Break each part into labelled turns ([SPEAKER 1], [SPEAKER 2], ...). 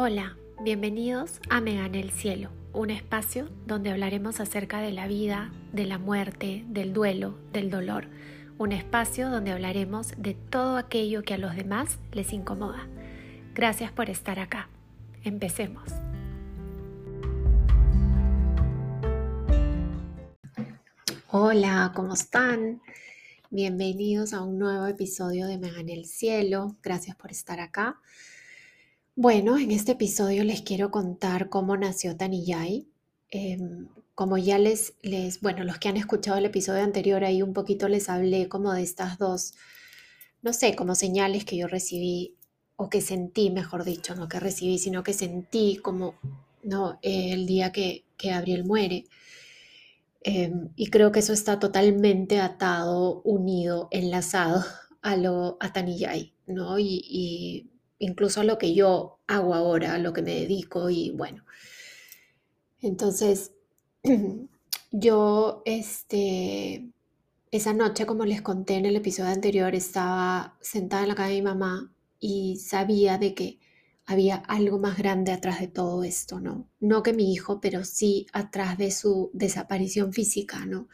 [SPEAKER 1] Hola, bienvenidos a Me Gane el Cielo, un espacio donde hablaremos acerca de la vida, de la muerte, del duelo, del dolor. Un espacio donde hablaremos de todo aquello que a los demás les incomoda. Gracias por estar acá. Empecemos. Hola, ¿cómo están? Bienvenidos a un nuevo episodio de Me Gane el Cielo. Gracias por estar acá. Bueno, en este episodio les quiero contar cómo nació Taniyai. Em, como ya les, les, bueno, los que han escuchado el episodio anterior, ahí un poquito les hablé como de estas dos, no sé, como señales que yo recibí o que sentí, mejor dicho, no que recibí, sino que sentí como, no, el día que, que Gabriel muere. Em, y creo que eso está totalmente atado, unido, enlazado a lo a Taniyai, ¿no? y incluso a lo que yo hago ahora, a lo que me dedico y bueno. Entonces, yo, este, esa noche, como les conté en el episodio anterior, estaba sentada en la cama de mi mamá y sabía de que había algo más grande atrás de todo esto, ¿no? No que mi hijo, pero sí atrás de su desaparición física, ¿no?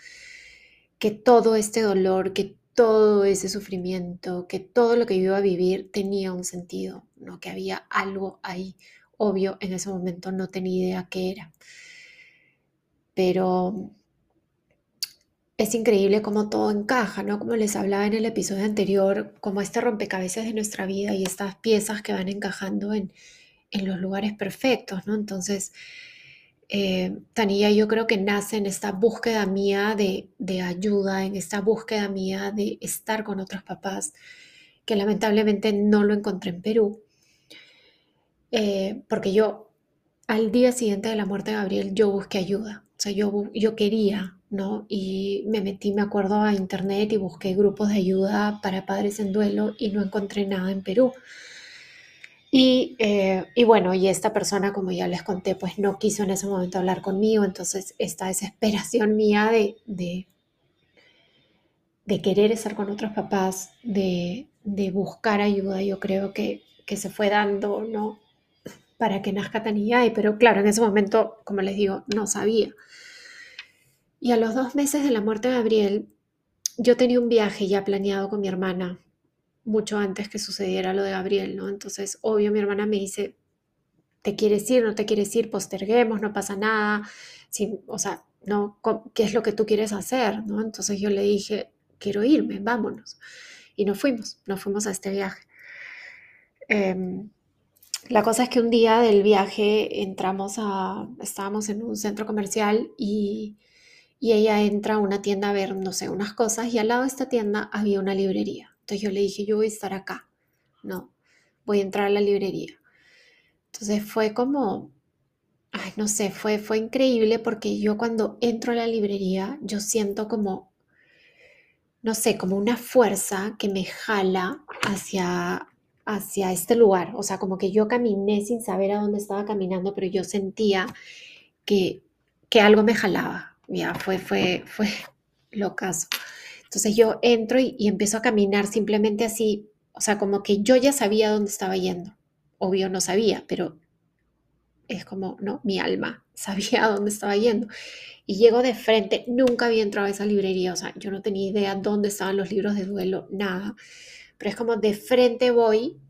[SPEAKER 1] Que todo este dolor, que todo ese sufrimiento, que todo lo que yo iba a vivir tenía un sentido, ¿no? que había algo ahí. Obvio, en ese momento no tenía idea qué era. Pero es increíble cómo todo encaja, ¿no? Como les hablaba en el episodio anterior, como este rompecabezas de nuestra vida y estas piezas que van encajando en, en los lugares perfectos, ¿no? Entonces, eh, Tania yo creo que nace en esta búsqueda mía de, ayuda, en esta búsqueda mía de estar con otros papás, que lamentablemente no lo encontré en Perú, eh, porque yo al día siguiente de la muerte de Gabriel yo busqué ayuda, o sea, yo, yo quería, ¿no? Y me metí, me acuerdo, a internet y busqué grupos de ayuda para padres en duelo y no encontré nada en Perú. Eh, y, bueno, y esta persona, como ya les conté, pues no quiso en ese momento hablar conmigo, entonces esta desesperación mía de, de, querer estar con otros papás, de, buscar ayuda, yo creo que, que, se fue dando, ¿no? Para que nazca Taniyay, pero claro, en ese momento, como les digo, no sabía. Y a los dos meses de la muerte de Gabriel, yo tenía un viaje ya planeado con mi hermana mucho antes que sucediera lo de Gabriel, ¿no? Entonces, obvio, mi hermana me dice, ¿te quieres ir? ¿No te quieres ir? Posterguemos, no pasa nada. Sí, o sea, ¿no? ¿Qué es lo que tú quieres hacer? ¿no? Entonces yo le dije, quiero irme, vámonos. Y nos fuimos, nos fuimos a este viaje. Em, la cosa es que un día del viaje entramos a, estábamos en un centro comercial y, y ella entra a una tienda a ver, no sé, unas cosas y al lado de esta tienda había una librería. Entonces yo le dije, yo voy a estar acá, no, voy a entrar a la librería. Entonces fue como, ay, no sé, fue, fue increíble porque yo cuando entro a la librería, yo siento como, no sé, como una fuerza que me jala hacia, hacia este lugar. O sea, como que yo caminé sin saber a dónde estaba caminando, pero yo sentía que, que algo me jalaba. Ya, fue, fue, fue lo caso. Entonces yo entro y, empiezo a caminar simplemente así, o sea, como que yo ya sabía dónde estaba yendo. Obvio no sabía, pero es como, no, mi alma sabía dónde estaba yendo. Y llego de frente, nunca había entrado a esa librería, o sea, yo no tenía idea dónde estaban los libros de duelo, nada. Pero es como de frente voy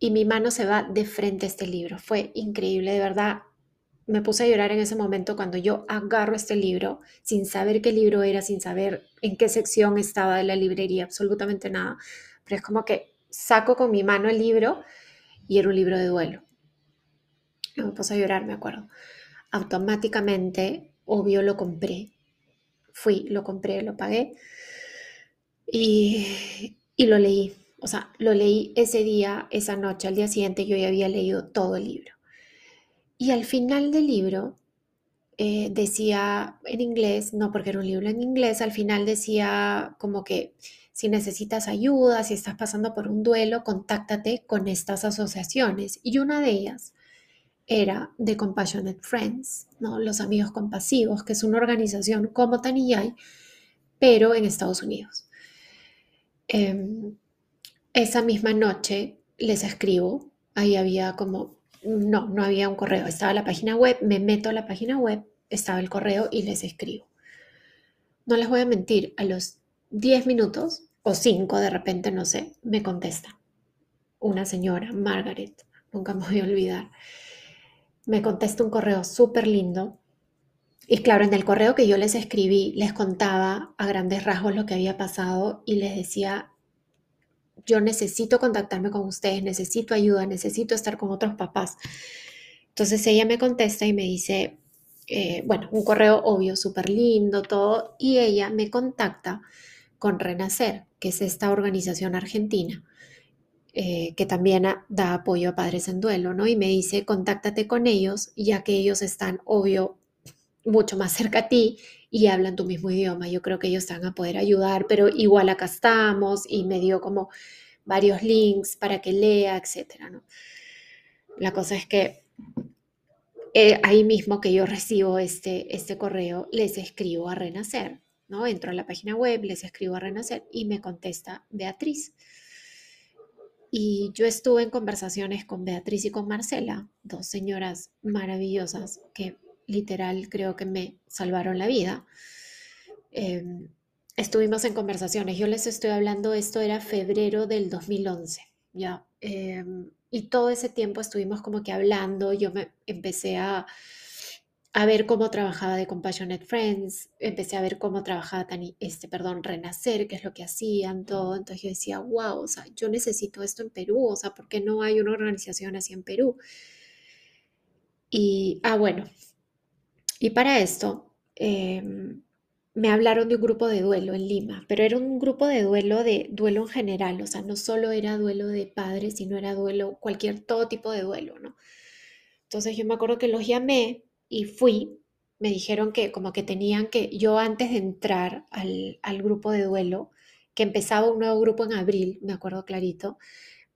[SPEAKER 1] y mi mano se va de frente a este libro. Fue increíble, de verdad me puse a llorar en ese momento cuando yo agarro este libro sin saber qué libro era, sin saber en qué sección estaba de la librería, absolutamente nada. Pero es como que saco con mi mano el libro y era un libro de duelo. me puse a llorar, me acuerdo. Automáticamente, obvio, lo compré. Fui, lo compré, lo pagué y, y lo leí. O sea, lo leí ese día, esa noche, al día siguiente yo ya había leído todo el libro. Y al final del libro eh, decía en inglés, no porque era un libro en inglés, al final decía como que si necesitas ayuda, si estás pasando por un duelo, contáctate con estas asociaciones. Y una de ellas era The Compassionate Friends, ¿no? los amigos compasivos, que es una organización como Taniyay, pero en Estados Unidos. Em, esa misma noche les escribo, ahí había como no, no había un correo, estaba la página web, me meto a la página web, estaba el correo y les escribo. No les voy a mentir, a los 10 minutos o 5 de repente, no sé, me contesta una señora, Margaret, nunca me voy a olvidar. Me contesta un correo súper lindo. Y claro, en el correo que yo les escribí, les contaba a grandes rasgos lo que había pasado y les decía, yo necesito contactarme con ustedes, necesito ayuda, necesito estar con otros papás. Entonces ella me contesta y me dice, eh, bueno, un correo obvio, súper lindo, todo, y ella me contacta con Renacer, que es esta organización argentina eh, que también da apoyo a padres en duelo, ¿no? Y me dice, contáctate con ellos, ya que ellos están, obvio, mucho más cerca a ti y hablan tu mismo idioma. Yo creo que ellos van a poder ayudar, pero igual acá estamos y me dio como varios links para que lea, etcétera, ¿no? La cosa es que eh, ahí mismo que yo recibo este, este correo, les escribo a Renacer, ¿no? Entro a la página web, les escribo a Renacer y me contesta Beatriz. Y yo estuve en conversaciones con Beatriz y con Marcela, dos señoras maravillosas que literal creo que me salvaron la vida. Em, estuvimos en conversaciones, yo les estoy hablando, esto era febrero del 2011, ¿ya? Em, y todo ese tiempo estuvimos como que hablando, yo me empecé a, a ver cómo trabajaba de Compassionate Friends, empecé a ver cómo trabajaba este, perdón, Renacer, qué es lo que hacían, todo. Entonces yo decía, wow, o sea, yo necesito esto en Perú, o sea, ¿por qué no hay una organización así en Perú? Y, ah, bueno, y para esto em, me hablaron de un grupo de duelo en Lima, pero era un grupo de duelo de duelo en general, o sea, no solo era duelo de padres, sino era duelo, cualquier, todo tipo de duelo, ¿no? Entonces yo me acuerdo que los llamé y fui, me dijeron que como que tenían que, yo antes de entrar al, grupo de duelo, que empezaba un nuevo grupo en abril, me acuerdo clarito,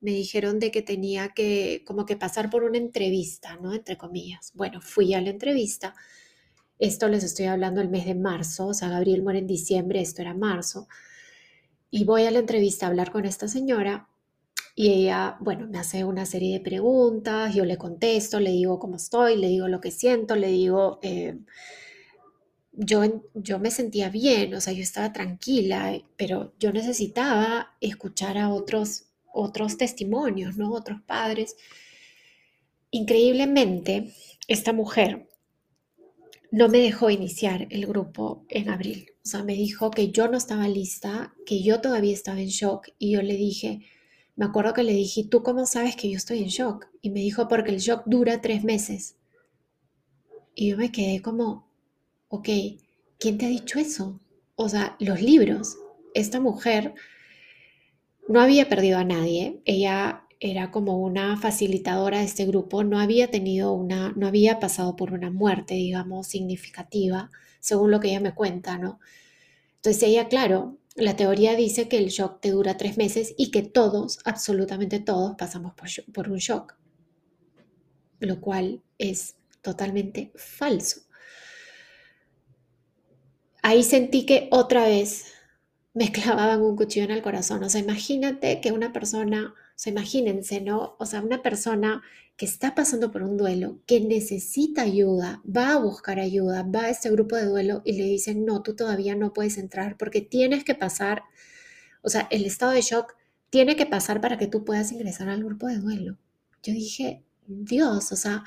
[SPEAKER 1] me dijeron de que tenía que como que pasar por una entrevista, ¿no? Entre comillas. Bueno, fui a la entrevista. Esto les estoy hablando el mes de marzo, o sea, Gabriel muere en diciembre, esto era marzo. Y voy a la entrevista a hablar con esta señora y ella, bueno, me hace una serie de preguntas, yo le contesto, le digo cómo estoy, le digo lo que siento, le digo, eh, yo, yo me sentía bien, o sea, yo estaba tranquila, pero yo necesitaba escuchar a otros, otros testimonios, ¿no? Otros padres. Increíblemente, esta mujer no me dejó iniciar el grupo en abril. O sea, me dijo que yo no estaba lista, que yo todavía estaba en shock y yo le dije, me acuerdo que le dije, ¿tú cómo sabes que yo estoy en shock? Y me dijo, porque el shock dura tres meses. Y yo me quedé como, ok, ¿quién te ha dicho eso? O sea, los libros. Esta mujer no había perdido a nadie. Ella era como una facilitadora de este grupo. No había tenido una, no había pasado por una muerte, digamos, significativa, según lo que ella me cuenta, ¿no? Entonces ella, claro, la teoría dice que el shock te dura tres meses y que todos, absolutamente todos, pasamos por, un shock, lo cual es totalmente falso. Ahí sentí que otra vez me clavaban un cuchillo en el corazón. O sea, imagínate que una persona, sea, imagínense, ¿no? O sea, una persona que está pasando por un duelo, que necesita ayuda, va a buscar ayuda, va a este grupo de duelo y le dicen, no, tú todavía no puedes entrar porque tienes que pasar, o sea, el estado de shock tiene que pasar para que tú puedas ingresar al grupo de duelo. Yo dije, Dios, o sea,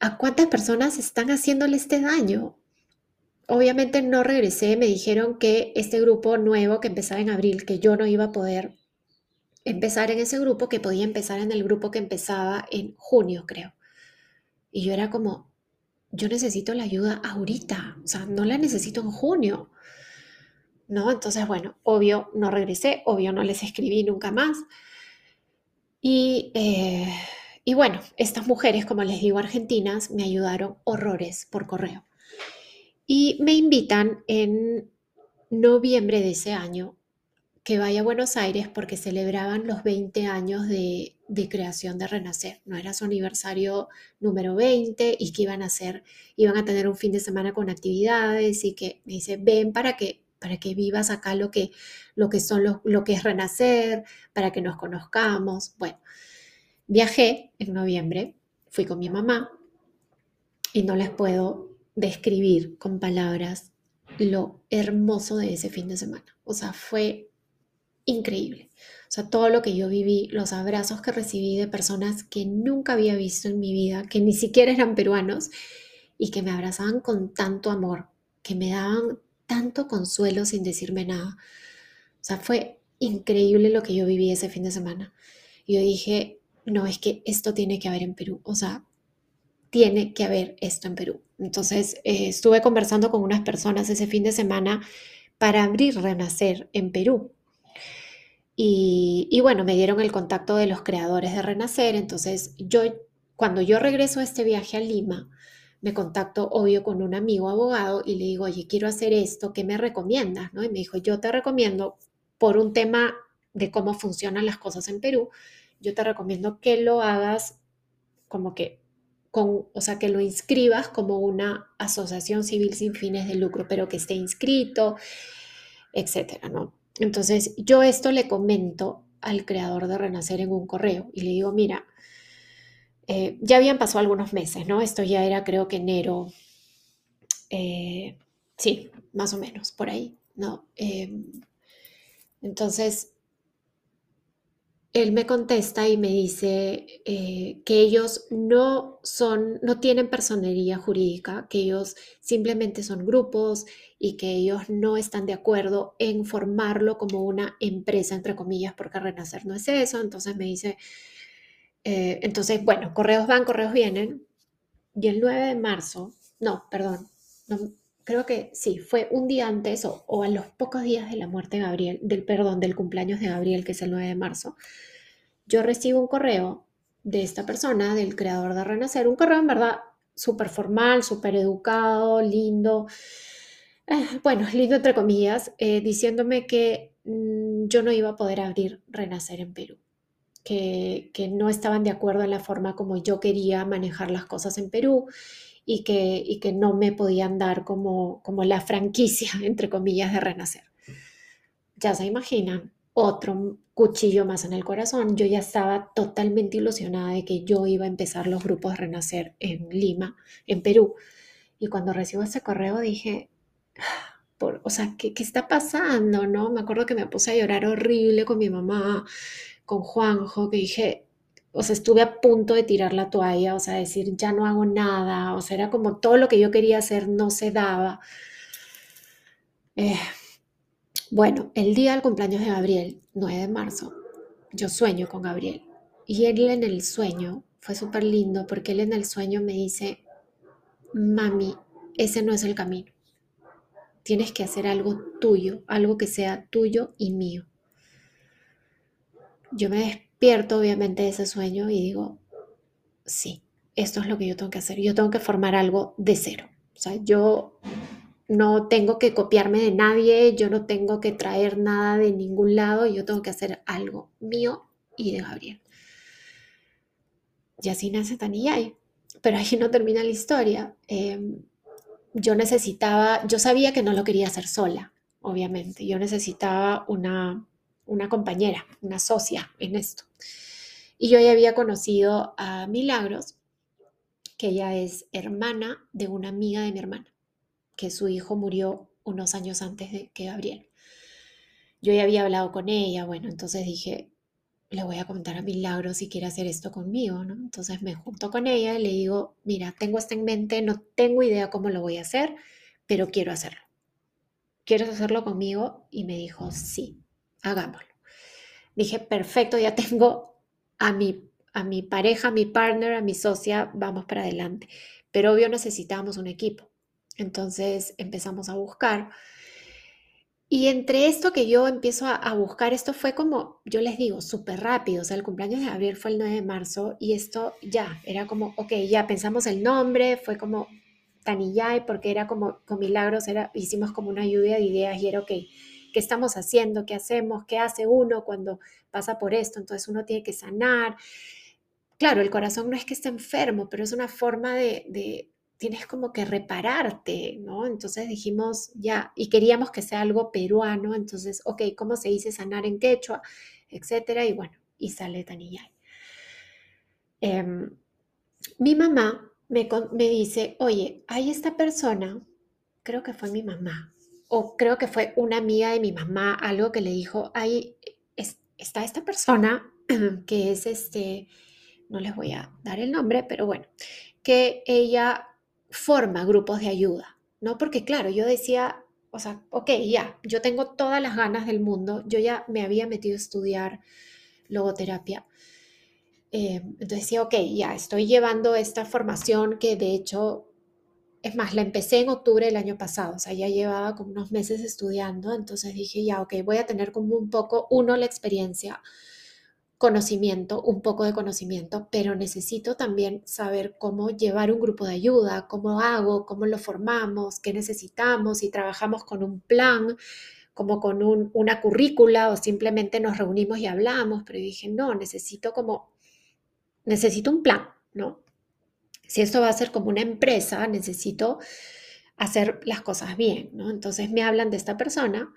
[SPEAKER 1] ¿a cuántas personas están haciéndole este daño? Obviamente no regresé, me dijeron que este grupo nuevo que empezaba en abril, que yo no iba a poder empezar en ese grupo que podía empezar en el grupo que empezaba en junio, creo. Y yo era como, yo necesito la ayuda ahorita, o sea, no la necesito en junio. ¿No? Entonces, bueno, obvio no regresé, obvio no les escribí nunca más. Y, eh, y bueno, estas mujeres, como les digo, argentinas, me ayudaron horrores por correo. Y me invitan en noviembre de ese año que vaya a Buenos Aires porque celebraban los 20 años de, creación de Renacer, no era su aniversario número 20 y que iban a hacer, iban a tener un fin de semana con actividades y que me dice, ven para que, para que vivas acá lo que, lo que son lo que es Renacer, para que nos conozcamos. Bueno, viajé en noviembre, fui con mi mamá y no les puedo describir con palabras lo hermoso de ese fin de semana. O sea, fue increíble. O sea, todo lo que yo viví, los abrazos que recibí de personas que nunca había visto en mi vida, que ni siquiera eran peruanos y que me abrazaban con tanto amor, que me daban tanto consuelo sin decirme nada. O sea, fue increíble lo que yo viví ese fin de semana. Yo dije, no, es que esto tiene que haber en Perú. O sea, tiene que haber esto en Perú. Entonces, eh, estuve conversando con unas personas ese fin de semana para abrir Renacer en Perú. Y, bueno, me dieron el contacto de los creadores de Renacer. Entonces, yo, cuando yo regreso a este viaje a Lima, me contacto, obvio, con un amigo abogado y le digo, oye, quiero hacer esto, ¿qué me recomiendas? ¿no? Y me dijo, yo te recomiendo, por un tema de cómo funcionan las cosas en Perú, yo te recomiendo que lo hagas como que con, o sea, que lo inscribas como una asociación civil sin fines de lucro, pero que esté inscrito, etcétera, ¿no? Entonces, yo esto le comento al creador de Renacer en un correo y le digo, mira, eh, ya habían pasado algunos meses, ¿no? Esto ya era creo que enero, eh, sí, más o menos, por ahí, ¿no? Em, entonces, él me contesta y me dice eh, que ellos no son, no tienen personería jurídica, que ellos simplemente son grupos y que ellos no están de acuerdo en formarlo como una empresa, entre comillas, porque Renacer no es eso. Entonces me dice, eh, entonces, bueno, correos van, correos vienen. Y el 9 de marzo, no, perdón, creo que sí, fue un día antes o, a los pocos días de la muerte de Gabriel, del perdón, del cumpleaños de Gabriel, que es el 9 de marzo, yo recibo un correo de esta persona, del creador de Renacer, un correo en verdad súper formal, súper educado, lindo, eh, bueno, lindo entre comillas, eh, diciéndome que mm, yo no iba a poder abrir Renacer en Perú que, no estaban de acuerdo en la forma como yo quería manejar las cosas en Perú y que, y que no me podían dar como, como la franquicia, entre comillas, de renacer. Ya se imaginan, otro cuchillo más en el corazón. Yo ya estaba totalmente ilusionada de que yo iba a empezar los grupos de renacer en Lima, en Perú. Y cuando recibo ese correo dije, ah, por, o sea, ¿qué, ¿qué está pasando? ¿No? Me acuerdo que me puse a llorar horrible con mi mamá con Juanjo, que dije, o sea, estuve a punto de tirar la toalla, o sea, decir, ya no hago nada, o sea, era como todo lo que yo quería hacer no se daba. Eh, bueno, el día del cumpleaños de Gabriel, 9 de marzo, yo sueño con Gabriel. Y él en el sueño fue súper lindo porque él en el sueño me dice, mami, ese no es el camino. Tienes que hacer algo tuyo, algo que sea tuyo y mío yo me despierto obviamente ese sueño y digo, sí, esto es lo que yo tengo que hacer. Yo tengo que formar algo de cero. O sea, yo no tengo que copiarme de nadie, yo no tengo que traer nada de ningún lado, yo tengo que hacer algo mío y de Gabriel. Y así nace Taniyay. Pero ahí no termina la historia. Em, yo necesitaba, yo sabía que no lo quería hacer sola, obviamente. Yo necesitaba una una compañera, una socia en esto. Y yo ya había conocido a Milagros, que ella es hermana de una amiga de mi hermana, que su hijo murió unos años antes de que Gabriel. Yo ya había hablado con ella, bueno, entonces dije, le voy a comentar a Milagros si quiere hacer esto conmigo, ¿no? Entonces me junto con ella y le digo, mira, tengo esto en mente, no tengo idea cómo lo voy a hacer, pero quiero hacerlo. ¿Quieres hacerlo conmigo? Y me dijo, sí hagámoslo. Dije, perfecto, ya tengo a mi, a mi pareja, a mi partner, a mi socia, vamos para adelante. Pero obvio necesitábamos un equipo. Entonces empezamos a buscar. Y entre esto que yo empiezo a, buscar, esto fue como, yo les digo, súper rápido. O sea, el cumpleaños de Gabriel fue el 9 de marzo y esto ya, era como, ok, ya pensamos el nombre, fue como Taniyay, porque era como, con milagros, era, hicimos como una lluvia de ideas y era, ok, qué estamos haciendo, qué hacemos, qué hace uno cuando pasa por esto. Entonces uno tiene que sanar. Claro, el corazón no es que esté enfermo, pero es una forma de, tienes como que repararte, ¿no? Entonces dijimos ya, y queríamos que sea algo peruano, entonces, ok, ¿cómo se dice sanar en quechua? Etcétera, y bueno, y sale Taniyay. em, mi mamá me, me dice, oye, hay esta persona, creo que fue mi mamá, o creo que fue una amiga de mi mamá, algo que le dijo, ahí está esta persona que es este, no les voy a dar el nombre, pero bueno, que ella forma grupos de ayuda, ¿no? Porque claro, yo decía, o sea, ok, ya, yo tengo todas las ganas del mundo, yo ya me había metido a estudiar logoterapia. Eh, entonces decía, ok, ya, estoy llevando esta formación que de hecho es más, la empecé en octubre del año pasado, o sea, ya llevaba como unos meses estudiando, entonces dije, ya, ok, voy a tener como un poco, uno, la experiencia, conocimiento, un poco de conocimiento, pero necesito también saber cómo llevar un grupo de ayuda, cómo hago, cómo lo formamos, qué necesitamos, si trabajamos con un plan, como con una currícula o simplemente nos reunimos y hablamos, pero dije, no, necesito como, necesito un plan, ¿no? Si esto va a ser como una empresa, necesito hacer las cosas bien, ¿no? Entonces me hablan de esta persona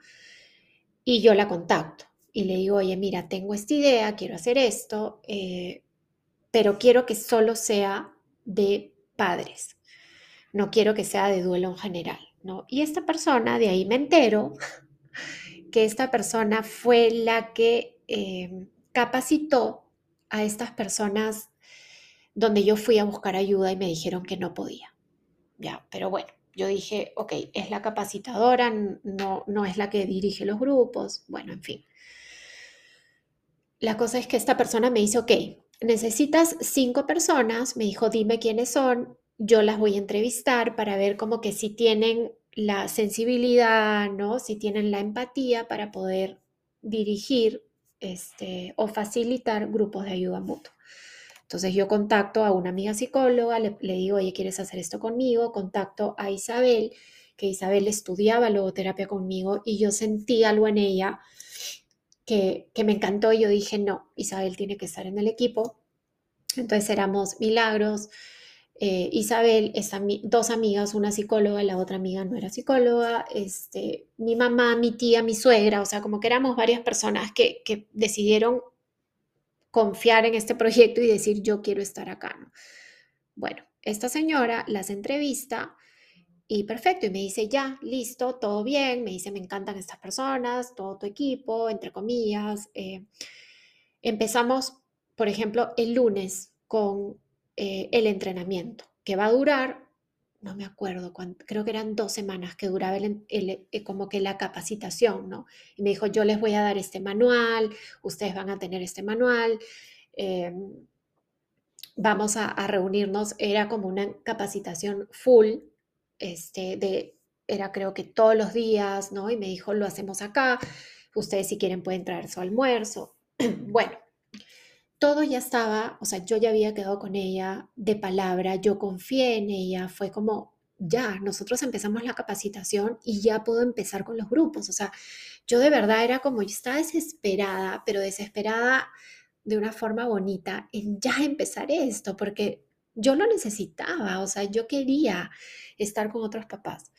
[SPEAKER 1] y yo la contacto y le digo, oye, mira, tengo esta idea, quiero hacer esto, eh, pero quiero que solo sea de padres, no quiero que sea de duelo en general, ¿no? Y esta persona, de ahí me entero que esta persona fue la que eh, capacitó a estas personas donde yo fui a buscar ayuda y me dijeron que no podía. Ya, pero bueno, yo dije, ok, es la capacitadora, no, no es la que dirige los grupos, bueno, en fin. La cosa es que esta persona me dice, ok, necesitas cinco personas, me dijo, dime quiénes son, yo las voy a entrevistar para ver como que si tienen la sensibilidad, ¿no? Si tienen la empatía para poder dirigir este, o facilitar grupos de ayuda mutua. Entonces yo contacto a una amiga psicóloga, le, digo, oye, ¿quieres hacer esto conmigo? Contacto a Isabel, que Isabel estudiaba logoterapia conmigo y yo sentí algo en ella que, me encantó y yo dije, no, Isabel tiene que estar en el equipo. Entonces éramos Milagros, eh, Isabel, dos amigas, una psicóloga, la otra amiga no era psicóloga, este, mi mamá, mi tía, mi suegra, o sea, como que éramos varias personas que, que decidieron confiar en este proyecto y decir yo quiero estar acá. ¿no? Bueno, esta señora las entrevista y perfecto, y me dice ya, listo, todo bien, me dice me encantan estas personas, todo tu equipo, entre comillas. Eh, empezamos, por ejemplo, el lunes con eh, el entrenamiento, que va a durar no me acuerdo, creo que eran dos semanas que duraba eh, como que la capacitación, ¿no? Y me dijo, yo les voy a dar este manual, ustedes van a tener este manual, em, vamos a, reunirnos, era como una capacitación full, este, de, era creo que todos los días, ¿no? Y me dijo, lo hacemos acá, ustedes si quieren pueden traer su almuerzo. bueno, todo ya estaba, o sea, yo ya había quedado con ella de palabra, yo confié en ella, fue como, ya, nosotros empezamos la capacitación y ya puedo empezar con los grupos, o sea, yo de verdad era como, yo estaba desesperada, pero desesperada de una forma bonita en ya empezar esto, porque yo lo necesitaba, o sea, yo quería estar con otros papás.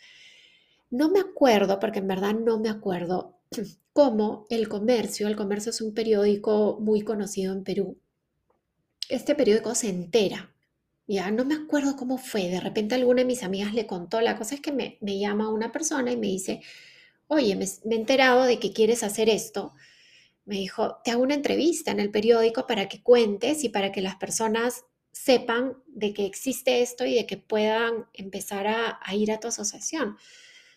[SPEAKER 1] No me acuerdo, porque en verdad no me acuerdo como El Comercio, El Comercio es un periódico muy conocido en Perú. Este periódico se entera, ya no me acuerdo cómo fue, de repente alguna de mis amigas le contó, la cosa es que me, llama una persona y me dice, oye, me, me he enterado de que quieres hacer esto. Me dijo, te hago una entrevista en el periódico para que cuentes y para que las personas sepan de que existe esto y de que puedan empezar a ir a tu asociación.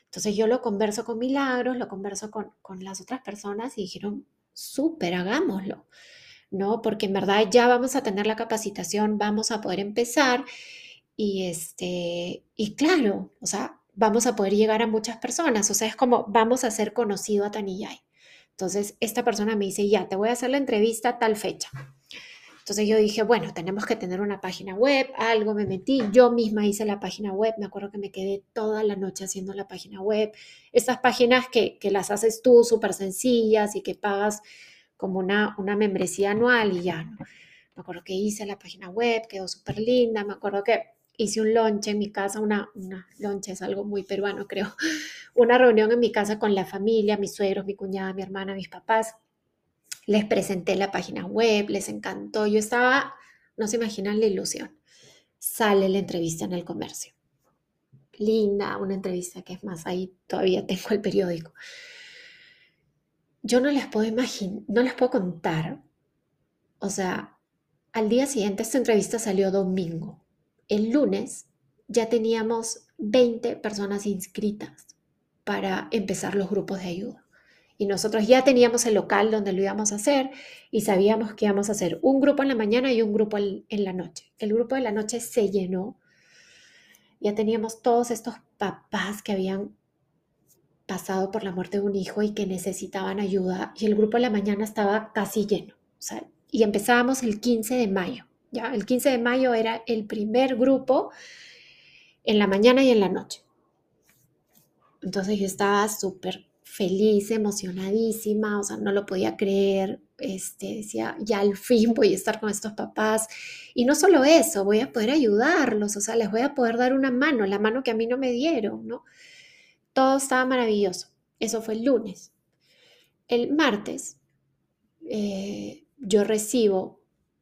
[SPEAKER 1] Entonces yo lo converso con Milagros, lo converso con, las otras personas y dijeron, súper, hagámoslo, ¿no? Porque en verdad ya vamos a tener la capacitación, vamos a poder empezar y, este, y claro, o sea, vamos a poder llegar a muchas personas, o sea, es como vamos a ser conocido a Tanillay. Entonces, esta persona me dice, ya, te voy a hacer la entrevista a tal fecha. Entonces yo dije, bueno, tenemos que tener una página web, algo, me metí, yo misma hice la página web, me acuerdo que me quedé toda la noche haciendo la página web, estas páginas que, las haces tú súper sencillas y que pagas como una, una membresía anual y ya. Me acuerdo que hice la página web, quedó súper linda, me acuerdo que hice un lunch en mi casa, una, una lunch es algo muy peruano creo, una reunión en mi casa con la familia, mis suegros, mi cuñada, mi hermana, mis papás les presenté la página web, les encantó. Yo estaba no se imaginan la ilusión. Sale la entrevista en el comercio. Linda, una entrevista que es más, ahí todavía tengo el periódico. Yo no les puedo imaginar, no les puedo contar. O sea, al día siguiente esta entrevista salió domingo. El lunes ya teníamos 20 personas inscritas para empezar los grupos de ayuda. Y nosotros ya teníamos el local donde lo íbamos a hacer y sabíamos que íbamos a hacer un grupo en la mañana y un grupo en la noche. El grupo de la noche se llenó. Ya teníamos todos estos papás que habían pasado por la muerte de un hijo y que necesitaban ayuda y el grupo de la mañana estaba casi lleno. y empezábamos el 15 de mayo. Ya, el 15 de mayo era el primer grupo en la mañana y en la noche. Entonces yo estaba súper feliz, emocionadísima, o sea, no lo podía creer, este, decía, ya al fin voy a estar con estos papás. Y no solo eso, voy a poder ayudarlos, o sea, les voy a poder dar una mano, la mano que a mí no me dieron, ¿no? Todo estaba maravilloso. Eso fue el lunes. El martes eh, yo recibo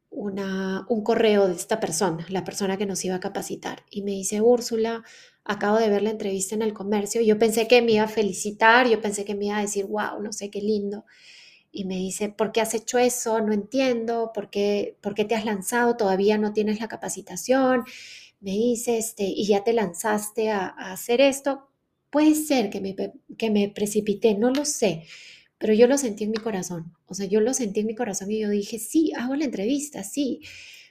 [SPEAKER 1] una, un correo de esta persona, la persona que nos iba a capacitar, y me dice, Úrsula, acabo de ver la entrevista en el comercio, yo pensé que me iba a felicitar, yo pensé que me iba a decir, wow, no sé qué lindo. Y me dice, ¿por qué has hecho eso? No entiendo, ¿por qué, por qué te has lanzado? Todavía no tienes la capacitación. Me dice, este, y ya te lanzaste a, hacer esto. Puede ser que me, que me precipité, no lo sé, pero yo lo sentí en mi corazón. O sea, yo lo sentí en mi corazón y yo dije, sí, hago la entrevista, sí.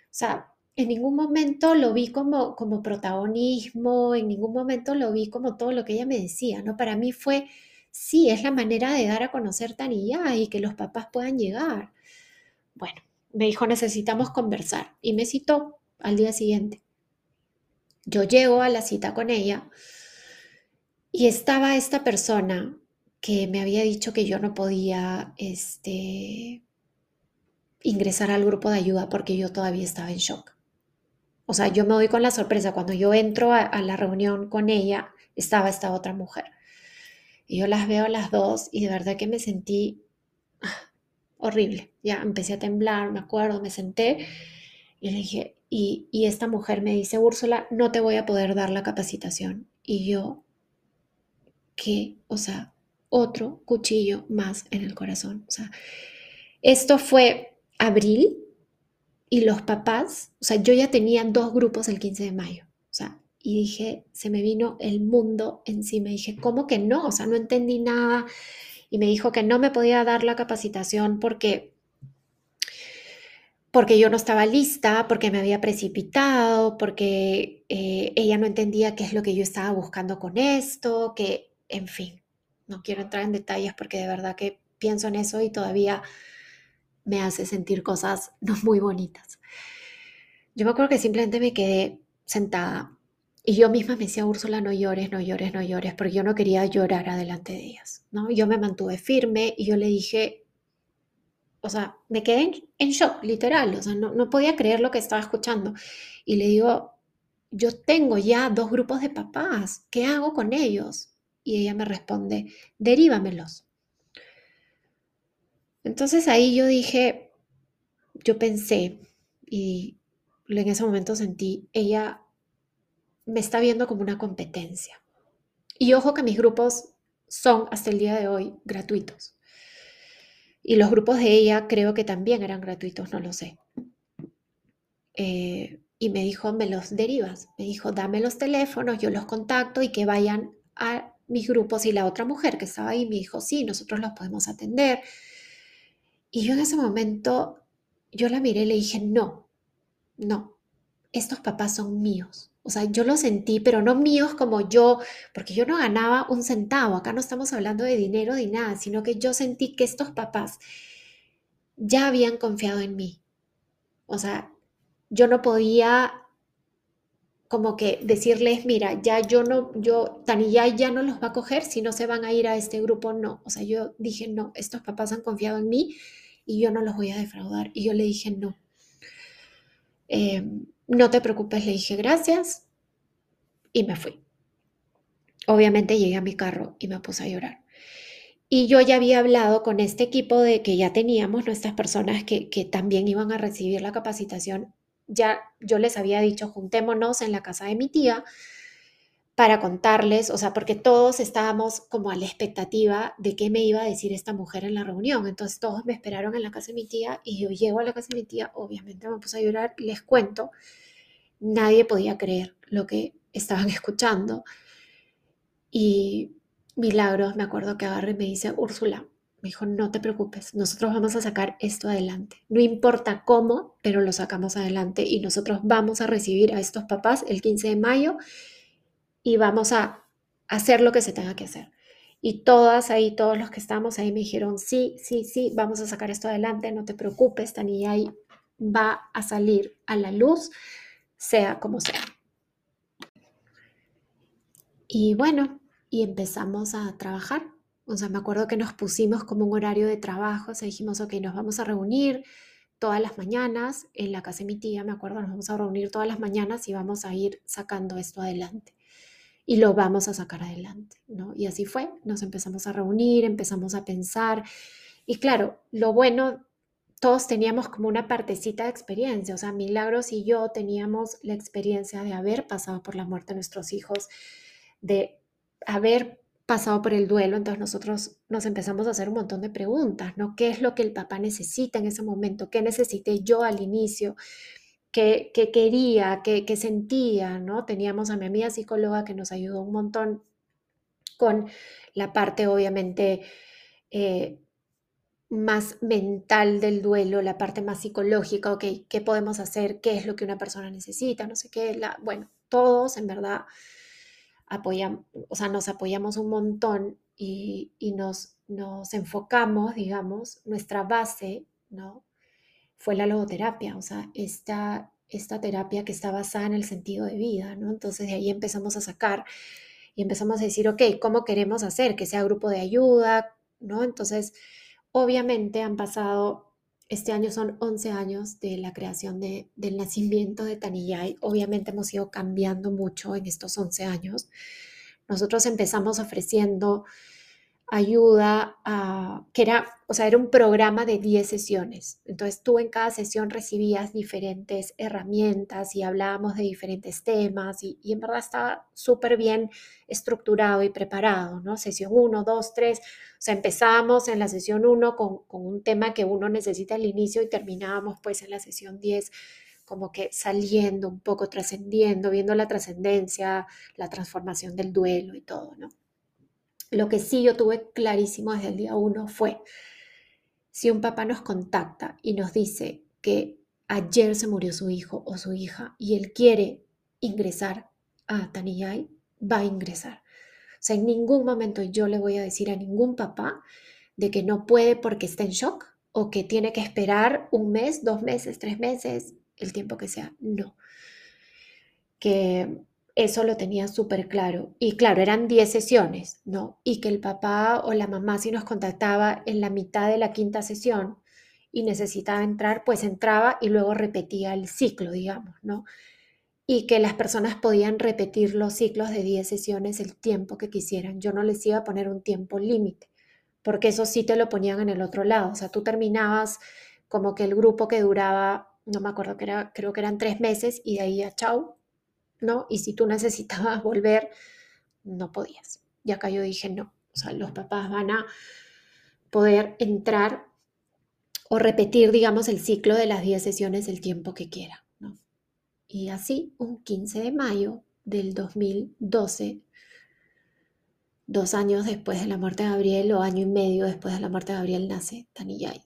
[SPEAKER 1] O sea, en ningún momento lo vi como, como protagonismo, en ningún momento lo vi como todo lo que ella me decía, ¿no? Para mí fue, sí, es la manera de dar a conocer Tanilla y que los papás puedan llegar. Bueno, me dijo, necesitamos conversar y me citó al día siguiente. Yo llego a la cita con ella y estaba esta persona que me había dicho que yo no podía este, ingresar al grupo de ayuda porque yo todavía estaba en shock. O sea, yo me doy con la sorpresa, cuando yo entro a, la reunión con ella, estaba esta otra mujer. Y yo las veo las dos y de verdad que me sentí ah, horrible. Ya empecé a temblar, me acuerdo, me senté y le dije, y, y esta mujer me dice, Úrsula, no te voy a poder dar la capacitación. Y yo, ¿qué? O sea, otro cuchillo más en el corazón. O sea, esto fue abril y los papás, o sea, yo ya tenía dos grupos el 15 de mayo, o sea, y dije, se me vino el mundo encima. Dije, ¿cómo que no? O sea, no entendí nada. Y me dijo que no me podía dar la capacitación porque porque yo no estaba lista, porque me había precipitado, porque eh, ella no entendía qué es lo que yo estaba buscando con esto, que, en fin, no quiero entrar en detalles porque de verdad que pienso en eso y todavía me hace sentir cosas no muy bonitas. Yo me acuerdo que simplemente me quedé sentada y yo misma me decía, Úrsula, no llores, no llores, no llores, porque yo no quería llorar adelante de ellas, ¿no? Yo me mantuve firme y yo le dije, o sea, me quedé en, shock, literal, o sea, no, no podía creer lo que estaba escuchando. Y le digo, yo tengo ya dos grupos de papás, ¿qué hago con ellos? Y ella me responde, derívamelos. Entonces ahí yo dije, yo pensé y en ese momento sentí, ella me está viendo como una competencia. Y ojo que mis grupos son hasta el día de hoy gratuitos. Y los grupos de ella creo que también eran gratuitos, no lo sé. Eh, y me dijo, me los derivas. Me dijo, dame los teléfonos, yo los contacto y que vayan a mis grupos. Y la otra mujer que estaba ahí me dijo, sí, nosotros los podemos atender. Y yo en ese momento, yo la miré y le dije, no, no, estos papás son míos. O sea, yo lo sentí, pero no míos como yo, porque yo no ganaba un centavo. Acá no estamos hablando de dinero ni nada, sino que yo sentí que estos papás ya habían confiado en mí. O sea, yo no podía como que decirles, mira, ya yo no, yo, Tanilla ya no los va a coger si no se van a ir a este grupo, no. O sea, yo dije, no, estos papás han confiado en mí y yo no los voy a defraudar. Y yo le dije, no. Eh, no te preocupes, le dije gracias y me fui. Obviamente llegué a mi carro y me puse a llorar. Y yo ya había hablado con este equipo de que ya teníamos nuestras personas que, que también iban a recibir la capacitación ya yo les había dicho, juntémonos en la casa de mi tía para contarles, o sea, porque todos estábamos como a la expectativa de qué me iba a decir esta mujer en la reunión. Entonces todos me esperaron en la casa de mi tía y yo llego a la casa de mi tía, obviamente me puse a llorar, les cuento, nadie podía creer lo que estaban escuchando. Y Milagros, me acuerdo que agarré y me dice, Úrsula, dijo, no te preocupes, nosotros vamos a sacar esto adelante. No importa cómo, pero lo sacamos adelante y nosotros vamos a recibir a estos papás el 15 de mayo y vamos a hacer lo que se tenga que hacer. Y todas ahí, todos los que estamos ahí me dijeron, sí, sí, sí, vamos a sacar esto adelante, no te preocupes, Tani, ahí va a salir a la luz, sea como sea. Y bueno, y empezamos a trabajar. O sea, me acuerdo que nos pusimos como un horario de trabajo, o sea, dijimos, ok, nos vamos a reunir todas las mañanas en la casa de mi tía, me acuerdo, nos vamos a reunir todas las mañanas y vamos a ir sacando esto adelante. Y lo vamos a sacar adelante, ¿no? Y así fue, nos empezamos a reunir, empezamos a pensar. Y claro, lo bueno, todos teníamos como una partecita de experiencia, o sea, Milagros y yo teníamos la experiencia de haber pasado por la muerte de nuestros hijos, de haber pasado por el duelo, entonces nosotros nos empezamos a hacer un montón de preguntas, ¿no? ¿Qué es lo que el papá necesita en ese momento? ¿Qué necesité yo al inicio? ¿Qué, qué quería? Qué, ¿Qué, sentía? ¿no? Teníamos a mi amiga psicóloga que nos ayudó un montón con la parte, obviamente, eh, más mental del duelo, la parte más psicológica, ok, ¿qué podemos hacer? ¿Qué es lo que una persona necesita? No sé qué, la, bueno, todos en verdad apoyamos, o sea, nos apoyamos un montón y, nos, nos enfocamos, digamos, nuestra base, ¿no? Fue la logoterapia, o sea, esta, esta terapia que está basada en el sentido de vida, ¿no? Entonces de ahí empezamos a sacar y empezamos a decir, ok, ¿cómo queremos hacer? Que sea grupo de ayuda, ¿no? Entonces, obviamente han pasado este año son 11 años de la creación de, del nacimiento de Taniyay. Obviamente hemos ido cambiando mucho en estos 11 años. Nosotros empezamos ofreciendo ayuda a, que era, o sea, era un programa de 10 sesiones. Entonces tú en cada sesión recibías diferentes herramientas y hablábamos de diferentes temas y, en verdad estaba súper bien estructurado y preparado, ¿no? Sesión 1, 2, 3. O sea, empezábamos en la sesión 1 con, con un tema que uno necesita al inicio y terminábamos pues en la sesión 10 como que saliendo un poco, trascendiendo, viendo la trascendencia, la transformación del duelo y todo, ¿no? Lo que sí yo tuve clarísimo desde el día uno fue, si un papá nos contacta y nos dice que ayer se murió su hijo o su hija y él quiere ingresar a Taniyay, va a ingresar. O sea, en ningún momento yo le voy a decir a ningún papá de que no puede porque está en shock o que tiene que esperar un mes, dos meses, tres meses, el tiempo que sea. No. Que eso lo tenía súper claro. Y claro, eran 10 sesiones, ¿no? Y que el papá o la mamá si nos contactaba en la mitad de la quinta sesión y necesitaba entrar, pues entraba y luego repetía el ciclo, digamos, ¿no? Y que las personas podían repetir los ciclos de 10 sesiones el tiempo que quisieran. Yo no les iba a poner un tiempo límite, porque eso sí te lo ponían en el otro lado. O sea, tú terminabas como que el grupo que duraba, no me acuerdo que era, creo que eran tres meses y de ahí a chau, ¿no? Y si tú necesitabas volver, no podías. Y acá yo dije, no, o sea, los papás van a poder entrar o repetir, digamos, el ciclo de las 10 sesiones el tiempo que quiera, ¿no? Y así, un 15 de mayo del 2012, dos años después de la muerte de Gabriel o año y medio después de la muerte de Gabriel, nace Taniyay,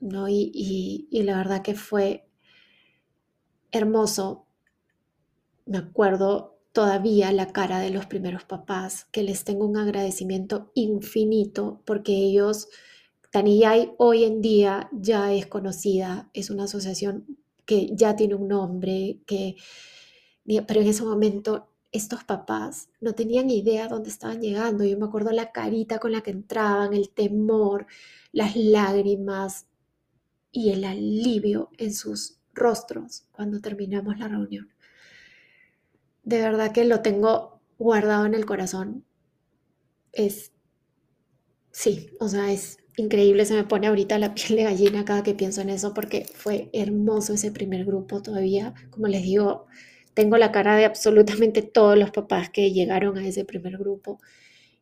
[SPEAKER 1] ¿no? Y, y, y la verdad que fue hermoso me acuerdo todavía la cara de los primeros papás, que les tengo un agradecimiento infinito porque ellos, Taniyay hoy en día ya es conocida, es una asociación que ya tiene un nombre, que, pero en ese momento estos papás no tenían idea dónde estaban llegando. Yo me acuerdo la carita con la que entraban, el temor, las lágrimas y el alivio en sus rostros cuando terminamos la reunión de verdad que lo tengo guardado en el corazón. Es, sí, o sea, es, increíble, se me pone ahorita la piel de gallina cada que pienso en eso porque fue hermoso ese primer grupo todavía. Como les digo, tengo la cara de absolutamente todos los papás que llegaron a ese primer grupo.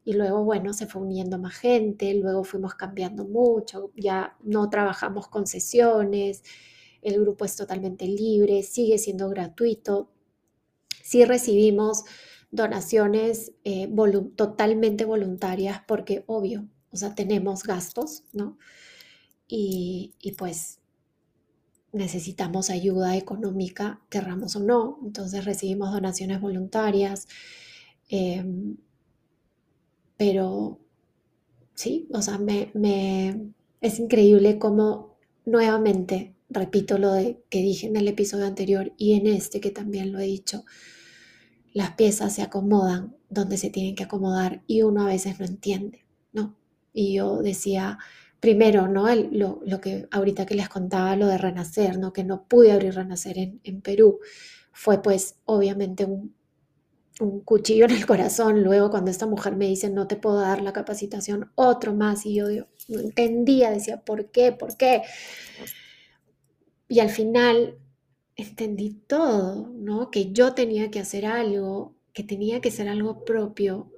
[SPEAKER 1] Y luego, bueno, se fue uniendo más gente, luego fuimos cambiando mucho, ya no trabajamos con sesiones, el grupo es totalmente libre, sigue siendo gratuito. Sí recibimos donaciones eh, totalmente voluntarias porque, obvio, o sea, tenemos gastos, ¿no? Y, pues necesitamos ayuda económica, querramos o no, entonces recibimos donaciones voluntarias, em, pero sí, o sea, me, me, es increíble cómo nuevamente, repito lo de, que dije en el episodio anterior y en este que también lo he dicho, las piezas se acomodan donde se tienen que acomodar y uno a veces no entiende, ¿no? Y yo decía, primero, ¿no? lo, que ahorita que les contaba, lo de renacer, ¿no? Que no pude abrir renacer en, en Perú, fue pues obviamente un, un cuchillo en el corazón. Luego cuando esta mujer me dice, no te puedo dar la capacitación, otro más, y yo, yo no entendía, decía, ¿por qué? ¿Por qué? Y al final entendí todo, ¿no? Que yo tenía que hacer algo, que tenía que ser algo propio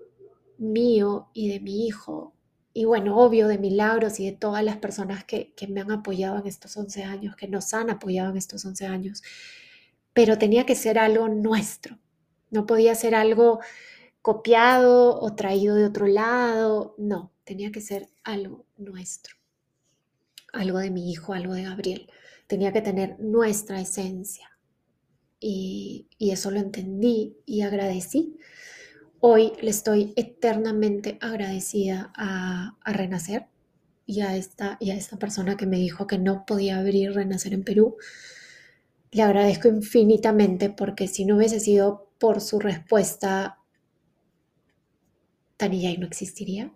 [SPEAKER 1] mío y de mi hijo. Y bueno, obvio, de milagros y de todas las personas que, me han apoyado en estos 11 años, que nos han apoyado en estos 11 años. Pero tenía que ser algo nuestro. No podía ser algo copiado o traído de otro lado. No, tenía que ser algo nuestro. Algo de mi hijo, algo de Gabriel tenía que tener nuestra esencia. Y, eso lo entendí y agradecí. Hoy le estoy eternamente agradecida a, Renacer y a, esta, y a esta persona que me dijo que no podía abrir Renacer en Perú. Le agradezco infinitamente porque si no hubiese sido por su respuesta, Tanilla no existiría.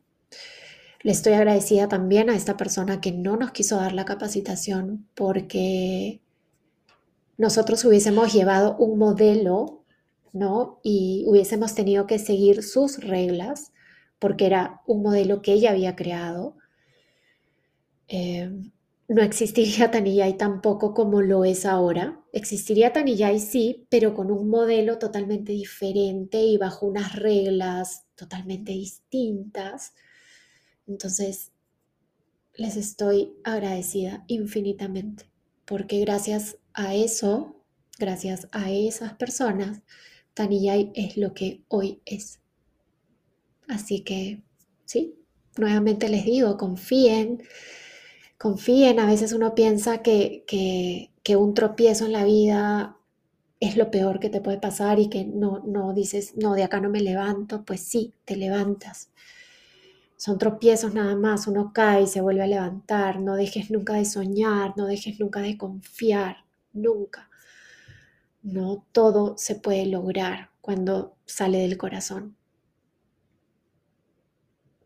[SPEAKER 1] Le estoy agradecida también a esta persona que no nos quiso dar la capacitación porque nosotros hubiésemos llevado un modelo, ¿no? Y hubiésemos tenido que seguir sus reglas porque era un modelo que ella había creado. Eh, no existiría Tanillay tampoco como lo es ahora. Existiría Tanillay sí, pero con un modelo totalmente diferente y bajo unas reglas totalmente distintas. Entonces, les estoy agradecida infinitamente, porque gracias a eso, gracias a esas personas, Taniyay es lo que hoy es. Así que, sí, nuevamente les digo, confíen, confíen. A veces uno piensa que, que, que un tropiezo en la vida es lo peor que te puede pasar y que no, no dices, no, de acá no me levanto. Pues sí, te levantas son tropiezos nada más, uno cae y se vuelve a levantar, no dejes nunca de soñar, no dejes nunca de confiar, nunca. No todo se puede lograr cuando sale del corazón.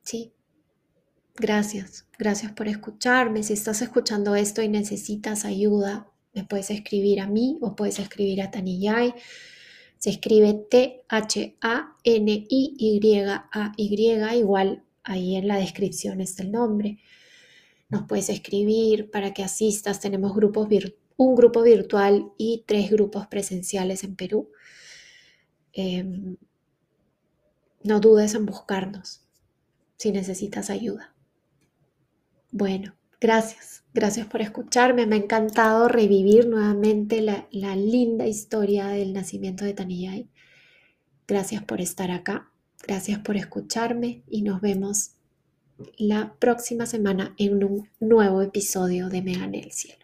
[SPEAKER 1] Sí, gracias, gracias por escucarme. Si estás escuchando esto y necesitas ayuda, me puedes escribir a mí o puedes escribir a Taniyay. Se escribe T-H-A-N-I-Y-A-Y, igual Ahí en la descripción está el nombre. Nos puedes escribir para que asistas. Tenemos un grupo virtual y tres grupos presenciales en Perú. Em, no dudes en buscarnos si necesitas ayuda. Bueno, gracias. Gracias por escucharme. Me ha encantado revivir nuevamente la, linda historia del nacimiento de Taniyay. Gracias por estar acá. Gracias por escucharme y nos vemos la próxima semana en un nuevo episodio de Me el cielo.